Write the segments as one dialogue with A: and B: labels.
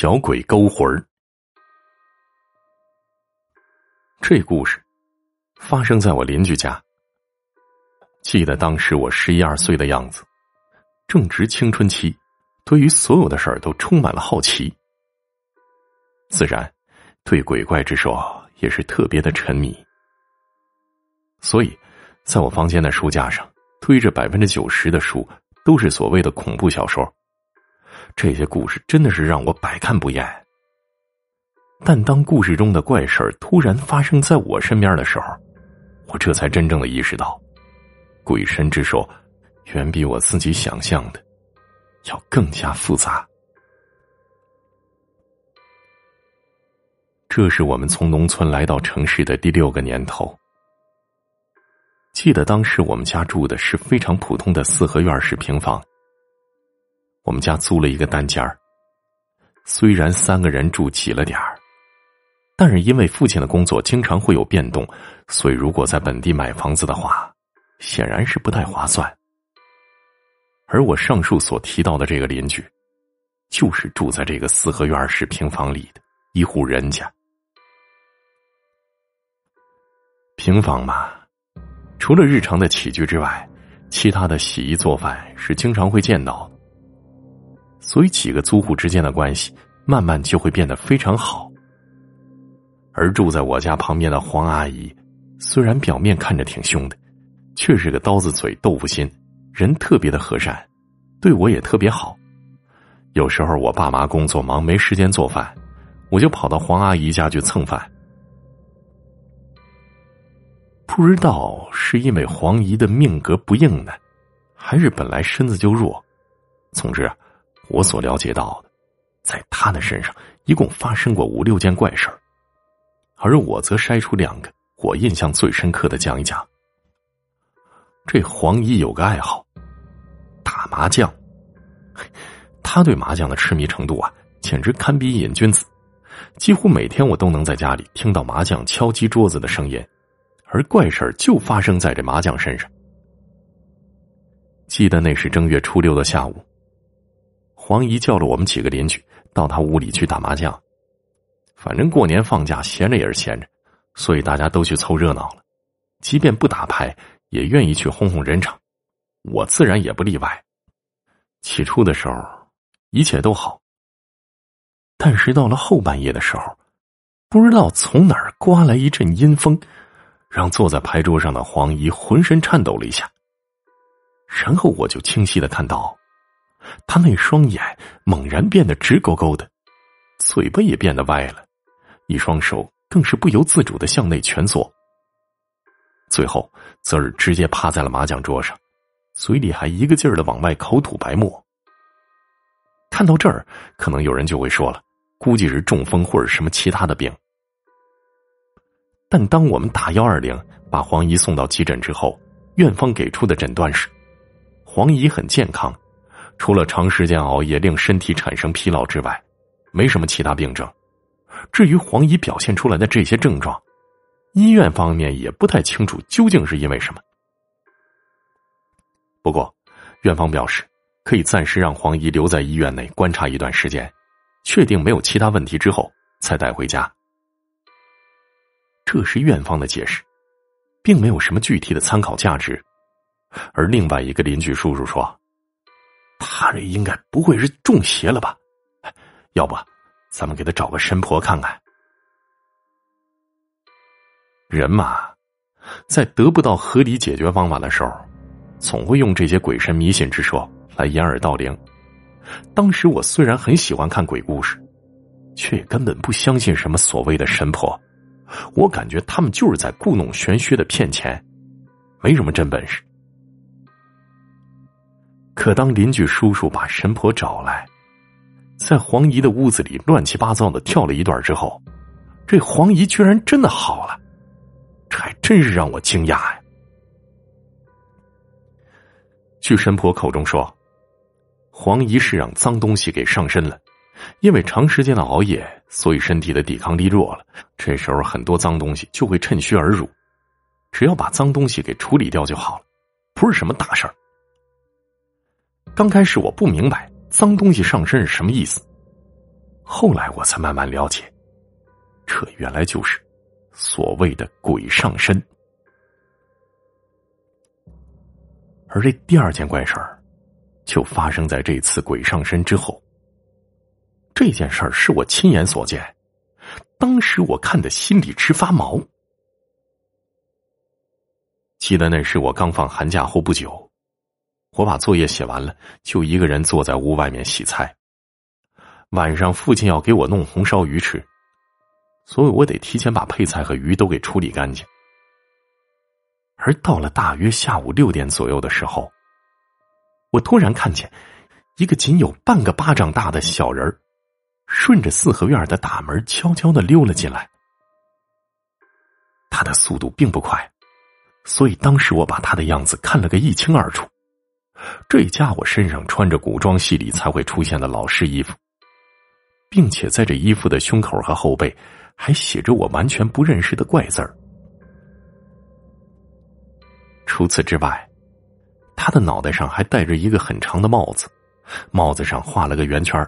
A: 小鬼勾魂儿。这故事发生在我邻居家。记得当时我十一二岁的样子，正值青春期，对于所有的事儿都充满了好奇，自然对鬼怪之说也是特别的沉迷。所以，在我房间的书架上堆着百分之九十的书都是所谓的恐怖小说。这些故事真的是让我百看不厌。但当故事中的怪事儿突然发生在我身边的时候，我这才真正的意识到，鬼神之说远比我自己想象的要更加复杂。这是我们从农村来到城市的第六个年头。记得当时我们家住的是非常普通的四合院式平房。我们家租了一个单间儿，虽然三个人住挤了点儿，但是因为父亲的工作经常会有变动，所以如果在本地买房子的话，显然是不太划算。而我上述所提到的这个邻居，就是住在这个四合院式平房里的一户人家。平房嘛，除了日常的起居之外，其他的洗衣做饭是经常会见到。所以，几个租户之间的关系慢慢就会变得非常好。而住在我家旁边的黄阿姨，虽然表面看着挺凶的，却是个刀子嘴豆腐心，人特别的和善，对我也特别好。有时候我爸妈工作忙没时间做饭，我就跑到黄阿姨家去蹭饭。不知道是因为黄姨的命格不硬呢，还是本来身子就弱，总之啊。我所了解到的，在他的身上一共发生过五六件怪事，而我则筛出两个我印象最深刻的讲一讲。这黄姨有个爱好，打麻将。他对麻将的痴迷程度啊，简直堪比瘾君子。几乎每天我都能在家里听到麻将敲击桌子的声音，而怪事就发生在这麻将身上。记得那是正月初六的下午。黄姨叫了我们几个邻居到她屋里去打麻将，反正过年放假闲着也是闲着，所以大家都去凑热闹了。即便不打牌，也愿意去哄哄人场，我自然也不例外。起初的时候，一切都好，但是到了后半夜的时候，不知道从哪儿刮来一阵阴风，让坐在牌桌上的黄姨浑身颤抖了一下。然后我就清晰的看到。他那双眼猛然变得直勾勾的，嘴巴也变得歪了，一双手更是不由自主的向内蜷缩。最后，则是直接趴在了麻将桌上，嘴里还一个劲儿的往外口吐白沫。看到这儿，可能有人就会说了，估计是中风或者什么其他的病。但当我们打幺二零把黄姨送到急诊之后，院方给出的诊断是，黄姨很健康。除了长时间熬夜令身体产生疲劳之外，没什么其他病症。至于黄姨表现出来的这些症状，医院方面也不太清楚究竟是因为什么。不过，院方表示可以暂时让黄姨留在医院内观察一段时间，确定没有其他问题之后才带回家。这是院方的解释，并没有什么具体的参考价值。而另外一个邻居叔叔说。他这应该不会是中邪了吧？要不，咱们给他找个神婆看看。人嘛，在得不到合理解决方法的时候，总会用这些鬼神迷信之说来掩耳盗铃。当时我虽然很喜欢看鬼故事，却也根本不相信什么所谓的神婆。我感觉他们就是在故弄玄虚的骗钱，没什么真本事。可当邻居叔叔把神婆找来，在黄姨的屋子里乱七八糟的跳了一段之后，这黄姨居然真的好了，这还真是让我惊讶呀！据神婆口中说，黄姨是让脏东西给上身了，因为长时间的熬夜，所以身体的抵抗力弱了。这时候很多脏东西就会趁虚而入，只要把脏东西给处理掉就好了，不是什么大事儿。刚开始我不明白脏东西上身是什么意思，后来我才慢慢了解，这原来就是所谓的鬼上身。而这第二件怪事儿，就发生在这次鬼上身之后。这件事儿是我亲眼所见，当时我看的心里直发毛。记得那是我刚放寒假后不久，我把作业写完了，就一个人坐在屋外面洗菜。晚上父亲要给我弄红烧鱼吃，所以我得提前把配菜和鱼都给处理干净。而到了大约下午六点左右的时候，我突然看见一个仅有半个巴掌大的小人。顺着四合院的大门悄悄的溜了进来，他的速度并不快，所以当时我把他的样子看了个一清二楚。这家伙身上穿着古装戏里才会出现的老式衣服，并且在这衣服的胸口和后背还写着我完全不认识的怪字儿。除此之外，他的脑袋上还戴着一个很长的帽子，帽子上画了个圆圈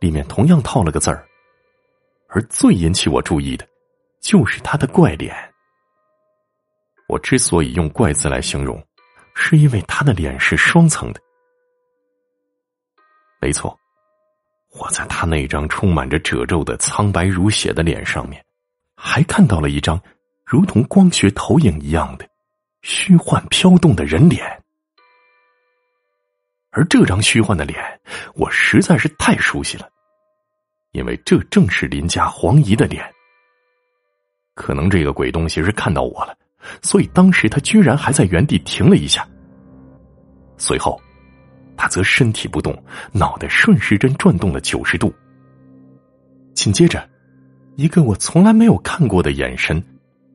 A: 里面同样套了个字儿，而最引起我注意的，就是他的怪脸。我之所以用“怪”字来形容，是因为他的脸是双层的。没错，我在他那张充满着褶皱的苍白如血的脸上面，还看到了一张如同光学投影一样的虚幻飘动的人脸。而这张虚幻的脸，我实在是太熟悉了。因为这正是林家黄姨的脸。可能这个鬼东西是看到我了，所以当时他居然还在原地停了一下。随后，他则身体不动，脑袋顺时针转动了九十度。紧接着，一个我从来没有看过的眼神，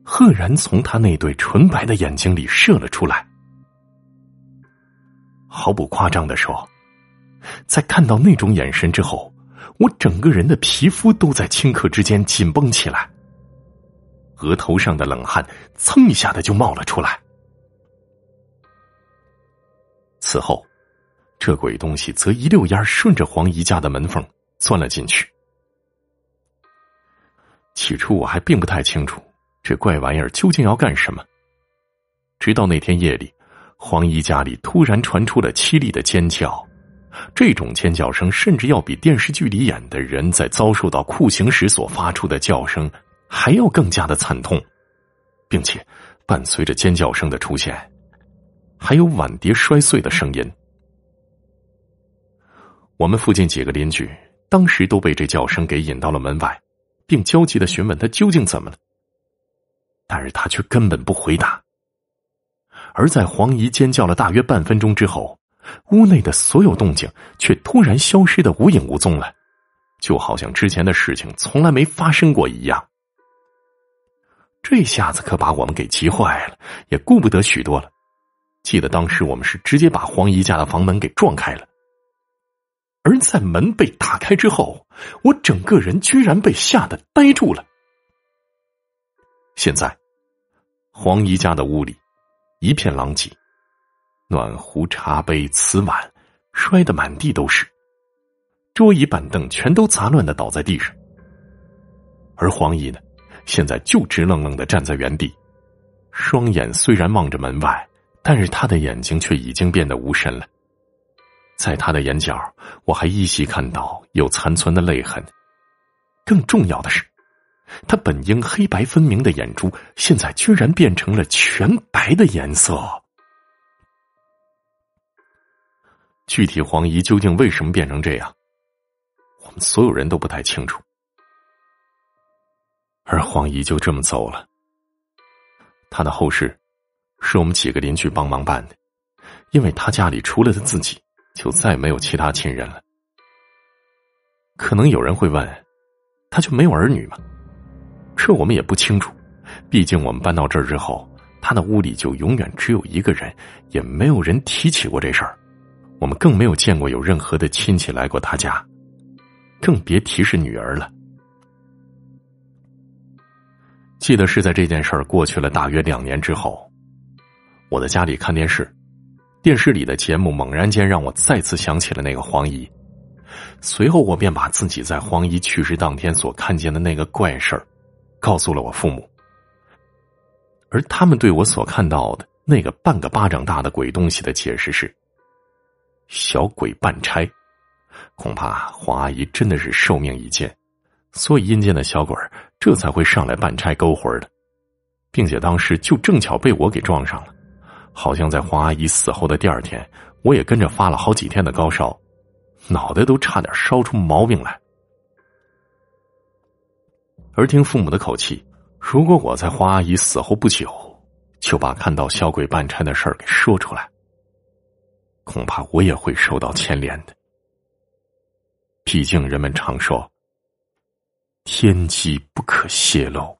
A: 赫然从他那对纯白的眼睛里射了出来。毫不夸张的说，在看到那种眼神之后。我整个人的皮肤都在顷刻之间紧绷起来，额头上的冷汗蹭一下的就冒了出来。此后，这鬼东西则一溜烟顺着黄姨家的门缝钻了进去。起初我还并不太清楚这怪玩意儿究竟要干什么，直到那天夜里，黄姨家里突然传出了凄厉的尖叫。这种尖叫声甚至要比电视剧里演的人在遭受到酷刑时所发出的叫声还要更加的惨痛，并且伴随着尖叫声的出现，还有碗碟摔碎的声音。我们附近几个邻居当时都被这叫声给引到了门外，并焦急的询问他究竟怎么了，但是他却根本不回答。而在黄姨尖叫了大约半分钟之后。屋内的所有动静却突然消失的无影无踪了，就好像之前的事情从来没发生过一样。这下子可把我们给急坏了，也顾不得许多了。记得当时我们是直接把黄姨家的房门给撞开了，而在门被打开之后，我整个人居然被吓得呆住了。现在，黄姨家的屋里一片狼藉。暖壶、茶杯、瓷碗摔得满地都是，桌椅板凳全都杂乱的倒在地上。而黄姨呢，现在就直愣愣的站在原地，双眼虽然望着门外，但是他的眼睛却已经变得无神了。在他的眼角，我还依稀看到有残存的泪痕。更重要的是，他本应黑白分明的眼珠，现在居然变成了全白的颜色。具体黄姨究竟为什么变成这样，我们所有人都不太清楚。而黄姨就这么走了。她的后事是我们几个邻居帮忙办的，因为她家里除了她自己，就再没有其他亲人了。可能有人会问，她就没有儿女吗？这我们也不清楚，毕竟我们搬到这儿之后，她的屋里就永远只有一个人，也没有人提起过这事儿。我们更没有见过有任何的亲戚来过他家，更别提是女儿了。记得是在这件事儿过去了大约两年之后，我在家里看电视，电视里的节目猛然间让我再次想起了那个黄姨，随后，我便把自己在黄姨去世当天所看见的那个怪事儿，告诉了我父母。而他们对我所看到的那个半个巴掌大的鬼东西的解释是：小鬼办差。恐怕黄阿姨真的是寿命已尽，所以阴间的小鬼这才会上来办差勾魂的，并且当时就正巧被我给撞上了。好像在黄阿姨死后的第二天，我也跟着发了好几天的高烧，脑袋都差点烧出毛病来。而听父母的口气，如果我在黄阿姨死后不久就把看到小鬼办差的事儿给说出来，恐怕我也会受到牵连的。毕竟人们常说，天机不可泄露。